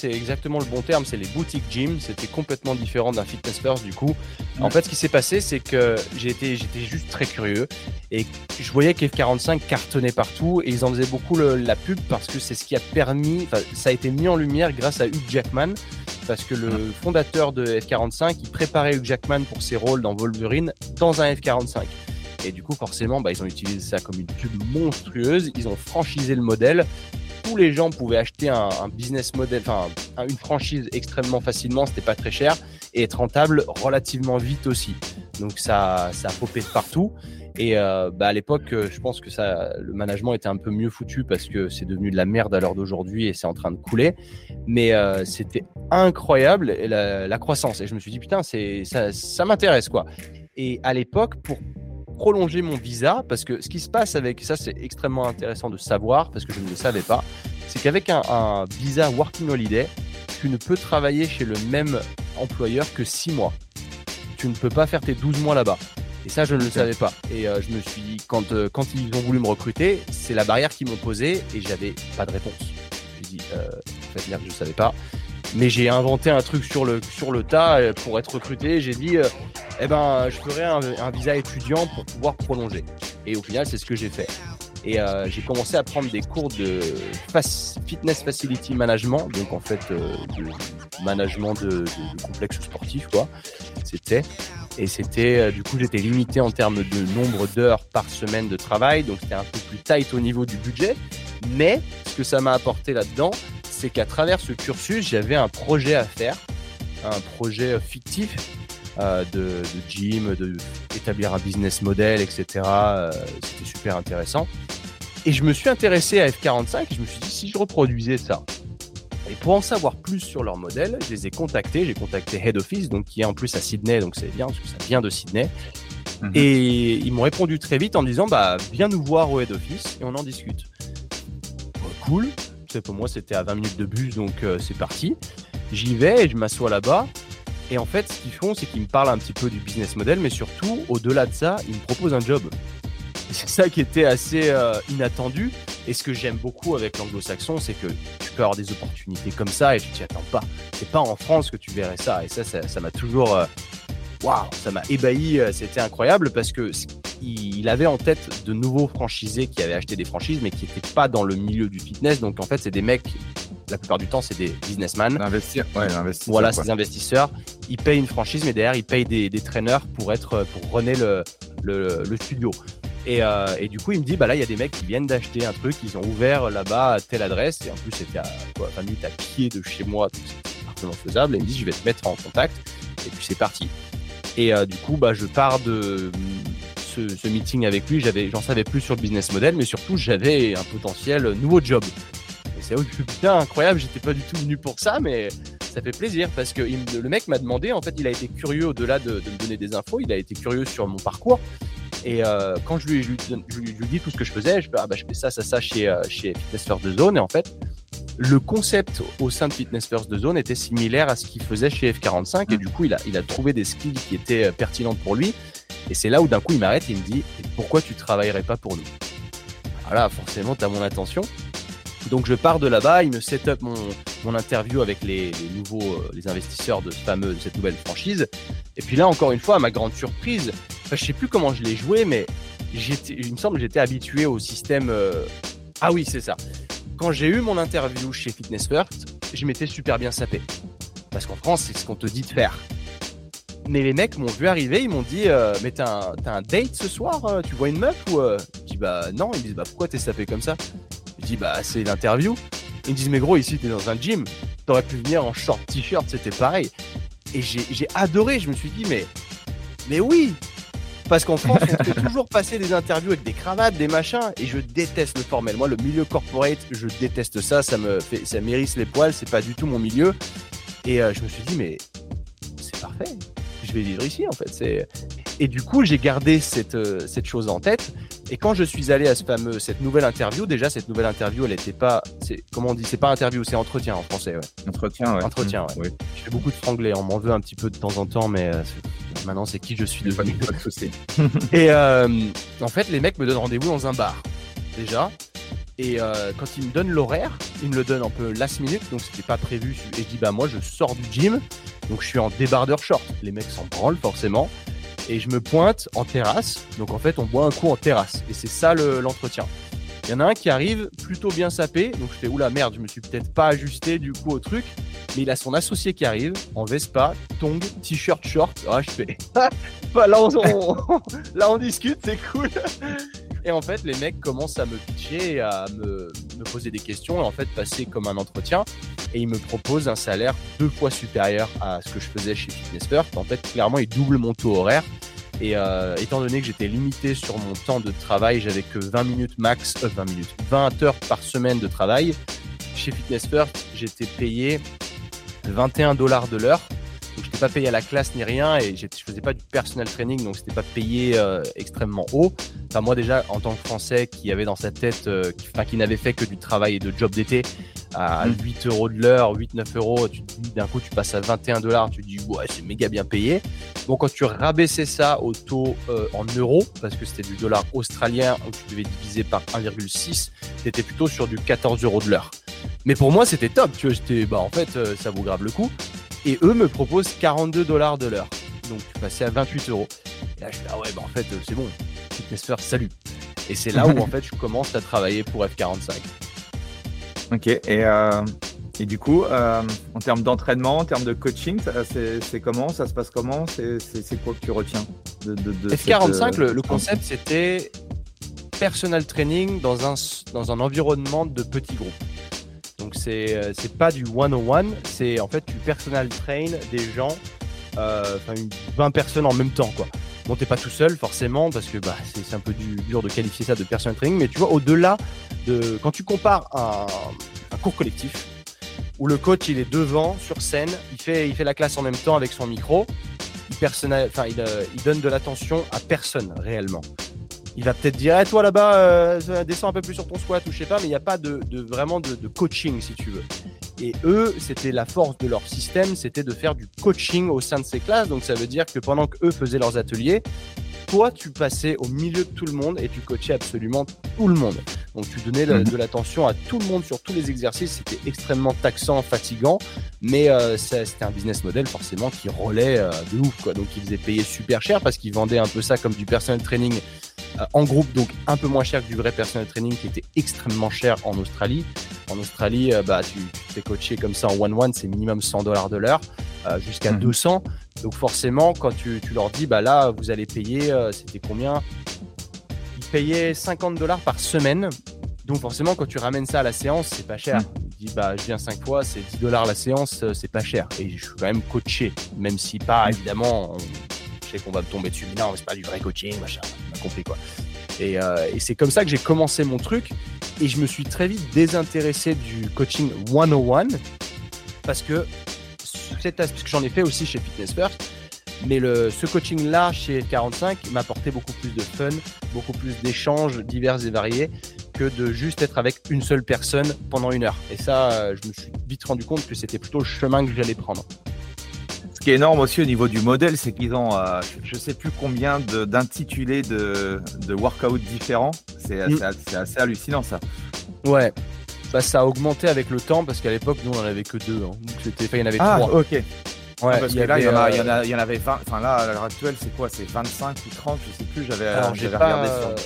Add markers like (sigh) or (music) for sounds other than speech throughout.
c'est exactement le bon terme, c'est les boutiques gym. C'était complètement différent d'un fitness first du coup. En fait, ce qui s'est passé, c'est que j'étais, juste très curieux et je voyais que F45 cartonnait partout et ils en faisaient beaucoup la pub parce que c'est ce qui a permis, ça a été mis en lumière grâce à Hugh Jackman parce que le fondateur de F45, il préparait Hugh Jackman pour ses rôles dans Wolverine dans un F45. Et du coup, forcément, bah, ils ont utilisé ça comme une pub monstrueuse. Ils ont franchisé le modèle tous les gens pouvaient acheter un, business model, enfin une franchise extrêmement facilement, c'était pas très cher et être rentable relativement vite aussi. Donc ça, ça a popé de partout. Et euh, bah à l'époque, euh, je pense que ça, le management était un peu mieux foutu parce que c'est devenu de la merde à l'heure d'aujourd'hui et c'est en train de couler. Mais euh, c'était incroyable la, la, croissance. Et je me suis dit putain, c'est ça, ça m'intéresse quoi. Et à l'époque, pour prolonger mon visa parce que ce qui se passe avec ça, c'est extrêmement intéressant de savoir parce que je ne le savais pas. C'est qu'avec un, visa Working Holiday, tu ne peux travailler chez le même employeur que 6 mois. Tu ne peux pas faire tes 12 mois là-bas. Et ça, je ne le savais pas. Et euh, je me suis dit, quand, euh, quand ils ont voulu me recruter, c'est la barrière qu'ils m'ont posée et j'avais pas de réponse. J'ai dit, euh, en fait, merde, je ne savais pas. Mais j'ai inventé un truc sur le, sur le tas pour être recruté. J'ai dit, eh ben, je ferai un, visa étudiant pour pouvoir prolonger. Et au final, c'est ce que j'ai fait. Et euh, j'ai commencé à prendre des cours de fitness facility management, donc en fait euh, de management de, de, complexes sportifs, quoi. C'était et c'était euh, du coup j'étais limité en termes de nombre d'heures par semaine de travail, donc c'était un peu plus tight au niveau du budget. Mais ce que ça m'a apporté là-dedans, c'est qu'à travers ce cursus, j'avais un projet à faire, un projet fictif euh, de, gym, de établir un business model, etc. Euh, c'était super intéressant. Et je me suis intéressé à F45 et je me suis dit si je reproduisais ça. Et pour en savoir plus sur leur modèle, je les ai contactés. J'ai contacté Head Office, donc qui est en plus à Sydney, donc c'est bien parce que ça vient de Sydney. Mhm. Et ils m'ont répondu très vite en disant bah viens nous voir au Head Office et on en discute. cool. Pour moi c'était à 20 minutes de bus, donc euh, c'est parti. J'y vais et je m'assois là-bas. Et en fait, ce qu'ils font, c'est qu'ils me parlent un petit peu du business model, mais surtout, au-delà de ça, ils me proposent un job. (laughs) C'est ça qui était assez euh, inattendu. Et ce que j'aime beaucoup avec l'anglo-saxon, c'est que tu peux avoir des opportunités comme ça et tu t'y attends pas. C'est pas en France que tu verrais ça. Et ça, ça m'a toujours. Euh, waouh, ça m'a ébahi. Euh, c'était incroyable parce que il avait en tête de nouveaux franchisés qui avaient acheté des franchises, mais qui n'étaient pas dans le milieu du fitness. Donc en fait, c'est des mecs la plupart du temps, c'est des businessmen. Investir, ouais, investisseurs. Voilà, c'est des investisseurs. Ils payent une franchise, mais derrière, ils payent des, des traîneurs pour être, pour runner le, le, le studio. Et, euh, et, du coup, il me dit, bah là, il y a des mecs qui viennent d'acheter un truc, ils ont ouvert là-bas à telle adresse, et en plus, c'était à quoi, 20 minutes à pied de chez moi, donc c'est parfaitement faisable. Et il me dit, je vais te mettre en contact, et puis c'est parti. Et euh, du coup, bah, je pars de ce, ce meeting avec lui, j'avais, j'en savais plus sur le business model, mais surtout, j'avais un potentiel nouveau job c'est oh putain incroyable, j'étais pas du tout venu pour ça, mais ça fait plaisir parce que le mec m'a demandé, en fait, il a été curieux au-delà de, me donner des infos, il a été curieux sur mon parcours. Et euh, quand je lui, je, lui, dis tout ce que je faisais, je, ah, bah, je fais ça, ça, ça chez, euh, chez Fitness First de Zone. Et en fait, le concept au sein de Fitness First de Zone était similaire à ce qu'il faisait chez F45. Et du coup, il a, il a trouvé des skills qui étaient euh, pertinentes pour lui. Et c'est là où d'un coup, il m'arrête et il me dit Pourquoi tu travaillerais pas pour nous? Voilà, forcément, tu as mon attention. Donc je pars de là-bas, il me set up mon, mon interview avec les, nouveaux euh, les investisseurs de, fameux, de cette nouvelle franchise. Et puis là, encore une fois, à ma grande surprise, enfin, je sais plus comment je l'ai joué, mais il me semble que j'étais habitué au système. Euh, ah oui, c'est ça. Quand j'ai eu mon interview chez Fitness First, je m'étais super bien sapé. Parce qu'en France, c'est ce qu'on te dit de faire. Mais les mecs m'ont vu arriver, ils m'ont dit euh, Mais t'as un, un, date ce soir Tu vois une meuf ou Je dis Bah non. Ils me disent Bah pourquoi t'es sapé comme ça? Je dis, bah, c'est l'interview. Ils me disent, mais gros, ici, t'es dans un gym. T'aurais pu venir en short t-shirt, c'était pareil. Et j'ai adoré. Je me suis dit, mais, mais oui, parce qu'en France, on fait (laughs) toujours passer des interviews avec des cravates, des machins, et je déteste le formel. Moi, le milieu corporate, je déteste ça. Ça me fait, ça m'érisse les poils. C'est pas du tout mon milieu. Et euh, je me suis dit, mais c'est parfait. Je vais vivre ici, en fait. Et du coup, j'ai gardé cette, euh, cette chose en tête. Et quand je suis allé à ce fameux, cette nouvelle interview, déjà, cette nouvelle interview, elle n'était pas, c'est, comment on dit, c'est pas interview, c'est entretien en français, ouais. Entretien, ouais. Entretien, ouais. Oui. Je fais beaucoup de franglais, on m'en veut un petit peu de temps en temps, mais euh, maintenant, c'est qui je suis devenu. Pas de (laughs) et euh, en fait, les mecs me donnent rendez-vous dans un bar, déjà. Et euh, quand ils me donnent l'horaire, ils me le donnent un peu last minute, donc c'était pas prévu. Et je dis, bah moi, je sors du gym, donc je suis en débardeur short. Les mecs s'en branlent forcément et je me pointe en terrasse. Donc en fait, on boit un coup en terrasse et c'est ça l'entretien. il y en a un qui arrive plutôt bien sapé, donc je fais oula merde, je me suis peut-être pas ajusté du coup au truc, mais il a son associé qui arrive en Vespa, tongue, t-shirt short. Ah, je fais (laughs) bah, là on discute, c'est cool. Et en fait, les mecs commencent à me pitcher à me, me, poser des questions et en fait passer comme un entretien. Et ils me proposent un salaire deux fois supérieur à ce que je faisais chez Fitness First. En fait, clairement, ils doublent mon taux horaire. Et euh, étant donné que j'étais limité sur mon temps de travail, j'avais que 20 minutes max, 20 euh, minutes, 20 heures par semaine de travail. Chez Fitness First, j'étais payé 21 dollars de l'heure. Pas payé à la classe ni rien et je faisais pas du personal training, donc c'était pas payé euh, extrêmement haut. Enfin, moi, déjà, en tant que Français qui avait dans sa tête, qui, enfin, qui n'avait fait que du travail et de job d'été, à 8 mm. euros de l'heure, 8-9 euros, tu te dis d'un coup tu passes à 21 dollars, tu te dis ouais c'est méga bien payé. Donc quand tu rabaissais ça au taux euh, en euros, parce que c'était du dollar australien où tu devais diviser par 1,6, c'était plutôt sur du 14 euros de l'heure. Mais pour moi c'était top, tu vois, j'étais bah en fait euh, ça vaut grave le coup. Et eux me proposent 42 dollars de l'heure. Donc tu passais à 28 euros. Et là je dis ah ouais bah en fait euh, c'est bon, Fitness First salut. Et c'est là où en fait je commence à travailler pour F45. Ok, et, euh, et du coup, euh, en termes d'entraînement, en termes de coaching, c'est comment? Ça se passe comment? C'est quoi que tu retiens de, F45, le, concept, c'était personal training dans un, dans un environnement de petits groupes. Donc, c'est pas du one-on-one, c'est en fait tu personal train des gens, euh, 20 personnes en même temps, quoi. Bon, pas tout seul forcément parce que bah, c'est un peu dur de qualifier ça de personal training, mais tu vois, au-delà de. Quand tu compares un, cours collectif où le coach il est devant sur scène, il fait, il fait la classe en même temps avec son micro, enfin, il, euh, il donne de l'attention à personne réellement. Il va peut-être dire, eh, toi là-bas, euh, descends un peu plus sur ton squat ou je sais pas, mais il n'y a pas de, de vraiment de, de, coaching si tu veux. Et eux, c'était la force de leur système, c'était de faire du coaching au sein de ces classes. Donc ça veut dire que pendant que eux faisaient leurs ateliers, toi, tu passais au milieu de tout le monde et tu coachais absolument tout le monde. Donc tu donnais mhm. de l'attention à tout le monde sur tous les exercices. C'était extrêmement taxant, fatigant, mais euh, c'était un business model forcément qui relait euh, de ouf. Quoi. Donc ils faisaient payer super cher parce qu'ils vendaient un peu ça comme du personal training en groupe, donc un peu moins cher que du vrai personal training qui était extrêmement cher en Australie. En Australie, euh, bah, tu, fais coacher comme ça en one-one, c'est minimum 100 dollars de l'heure, euh, jusqu'à 200. Mhm. Donc forcément, quand tu, tu, leur dis, bah là, vous allez payer, c'était combien? Ils payaient 50 dollars par semaine. Donc forcément, quand tu ramènes ça à la séance, c'est pas cher. Mhm. Tu dis, bah, je viens 5 fois, c'est 10 dollars la séance, c'est pas cher. Et je suis quand même coaché, même si pas, mhm. évidemment, je sais qu'on va me tomber dessus, mais non, c'est pas du vrai coaching, machin compris quoi. Euh, et, c'est comme ça que j'ai commencé mon truc et je me suis très vite désintéressé du coaching 101 parce que, parce que j'en ai fait aussi chez Fitness First. Mais le, ce coaching-là chez 45 m'apportait beaucoup plus de fun, beaucoup plus d'échanges divers et variés que de juste être avec une seule personne pendant une heure. Et ça, euh, je me suis vite rendu compte que c'était plutôt le chemin que j'allais prendre. Ce qui est énorme aussi au niveau du modèle, c'est qu'ils ont, euh, je ne sais plus combien d'intitulés de, de, workouts différents. C'est mm. assez, hallucinant ça. Ouais. Bah, ça a augmenté avec le temps parce qu'à l'époque, nous, on en avait que deux. Hein. Donc, il y en avait ah, trois. ok. Ouais, parce que là, il y, en y avait 20. Enfin, là, à l'heure actuelle, c'est quoi? C'est 25 ou 30 Je sais plus. J'avais regardé ça. Euh,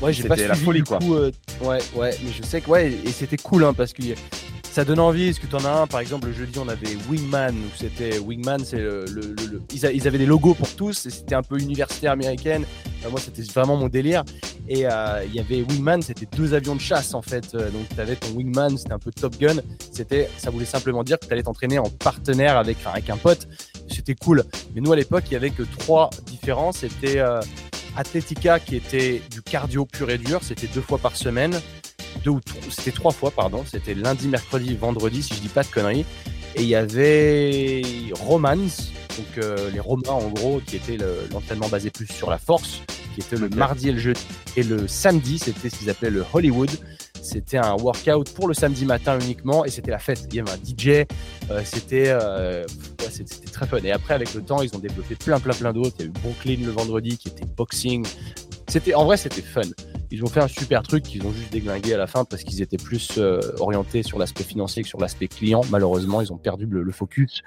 ouais, j'ai pas suivi la folie, quoi. Euh, ouais, ouais, mais je sais que, ouais, et c'était cool, hein, parce que ça donne envie. Est-ce que tu en as un? Par exemple, le jeudi, on avait Wingman. C'était Wingman, c'est le, ils, avaient des logos pour tous. C'était un peu universitaire américaine. moi, c'était vraiment mon délire. Et euh, il y avait Wingman, c'était deux avions de chasse en fait. Euh, donc, tu avais ton Wingman, c'était un peu Top Gun. C'était, ça voulait simplement dire que tu allais t'entraîner en partenaire avec, avec un pote. C'était cool. Mais nous, à l'époque, il y avait que trois différences. C'était euh, qui était du cardio pur et dur, c'était deux fois par semaine. Deux ou c'était trois fois, pardon. C'était lundi, mercredi, vendredi, si je dis pas de conneries. Et il y avait Romance, donc euh, les Romains en gros, qui était l'entraînement basé plus sur la force, qui était le mardi et le jeudi. Et le samedi, c'était ce qu'ils appelaient le Hollywood. C'était un workout pour le samedi matin uniquement et c'était la fête. Il y avait un DJ, euh, c'était euh, c'était très fun. Et après, avec le temps, ils ont développé plein, plein, plein d'autres. Il y a eu Brooklyn le vendredi qui était boxing. C'était en vrai, c'était fun. Ils ont fait un super truc qu'ils ont juste déglingué à la fin parce qu'ils étaient plus orientés sur l'aspect financier que sur l'aspect client. Malheureusement, ils ont perdu le focus